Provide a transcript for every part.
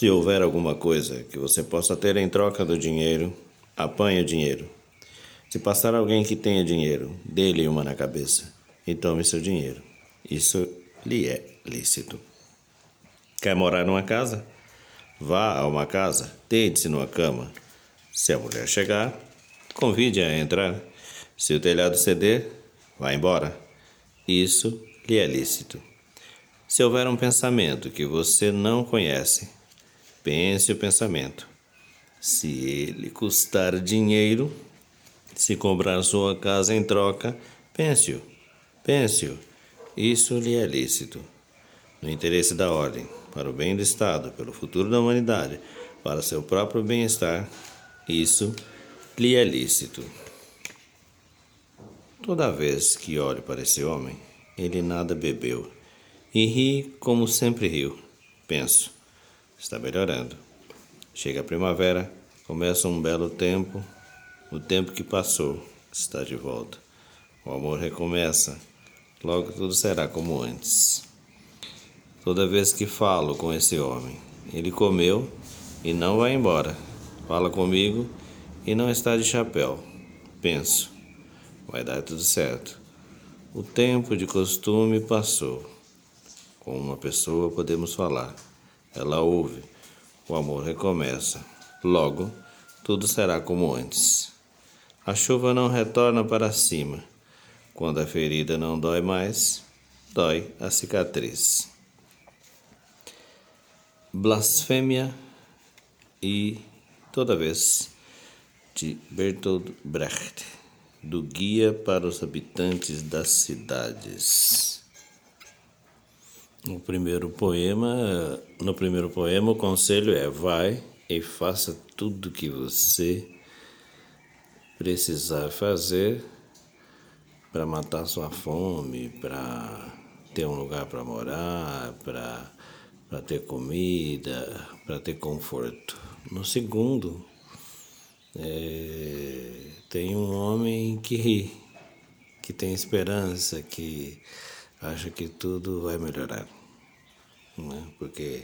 Se houver alguma coisa que você possa ter em troca do dinheiro, apanhe o dinheiro. Se passar alguém que tenha dinheiro, dê-lhe uma na cabeça e tome seu dinheiro. Isso lhe é lícito. Quer morar numa casa? Vá a uma casa, deite-se numa cama. Se a mulher chegar, convide-a a entrar. Se o telhado ceder, vá embora. Isso lhe é lícito. Se houver um pensamento que você não conhece, pense o pensamento. Se ele custar dinheiro, se comprar sua casa em troca, pense-o. Pense-o. Isso lhe é lícito. No interesse da ordem, para o bem do Estado, pelo futuro da humanidade, para seu próprio bem-estar, isso lhe é lícito. Toda vez que olho para esse homem, ele nada bebeu e ri como sempre riu. Penso, está melhorando. Chega a primavera, começa um belo tempo, o tempo que passou está de volta. O amor recomeça, logo tudo será como antes. Toda vez que falo com esse homem, ele comeu e não vai embora. Fala comigo e não está de chapéu. Penso, vai dar tudo certo. O tempo de costume passou. Com uma pessoa podemos falar. Ela ouve. O amor recomeça. Logo, tudo será como antes. A chuva não retorna para cima. Quando a ferida não dói mais, dói a cicatriz. Blasfêmia e toda vez de Bertolt Brecht, do Guia para os Habitantes das Cidades. No primeiro poema, no primeiro poema, o conselho é: vai e faça tudo que você precisar fazer para matar sua fome, para ter um lugar para morar, para para ter comida, para ter conforto. No segundo, é, tem um homem que ri, que tem esperança, que acha que tudo vai melhorar, né? porque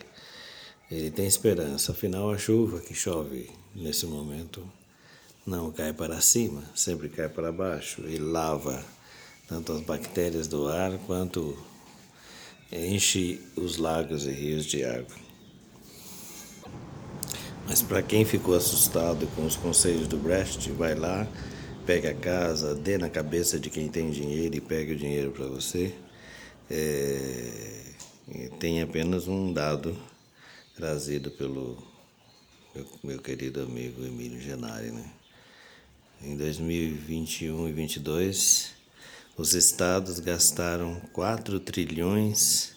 ele tem esperança. Afinal, a chuva que chove nesse momento não cai para cima, sempre cai para baixo e lava tanto as bactérias do ar quanto enche os lagos e rios de água. Mas para quem ficou assustado com os conselhos do Brecht, vai lá, pega a casa, dê na cabeça de quem tem dinheiro e pega o dinheiro para você é, tem apenas um dado trazido pelo meu, meu querido amigo Emílio Genari. Né? Em 2021 e 2022, os estados gastaram 4 trilhões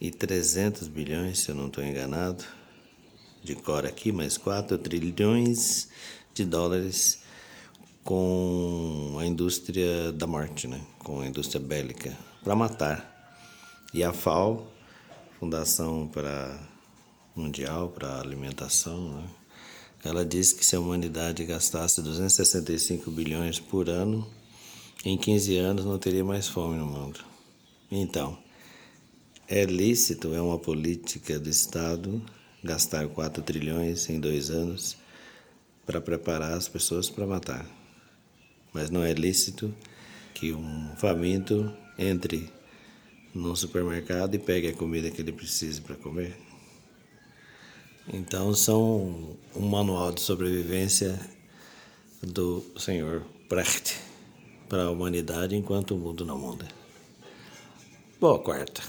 e 300 bilhões, se eu não estou enganado, de cor aqui, mas 4 trilhões de dólares com a indústria da morte, né? com a indústria bélica, para matar. E a FAO, Fundação para Mundial para Alimentação, né? ela diz que se a humanidade gastasse 265 bilhões por ano, em 15 anos não teria mais fome no mundo. Então, é lícito, é uma política do Estado gastar 4 trilhões em dois anos para preparar as pessoas para matar mas não é lícito que um faminto entre no supermercado e pegue a comida que ele precisa para comer. Então são um manual de sobrevivência do Senhor Brecht para a humanidade enquanto o mundo não muda. Boa quarta.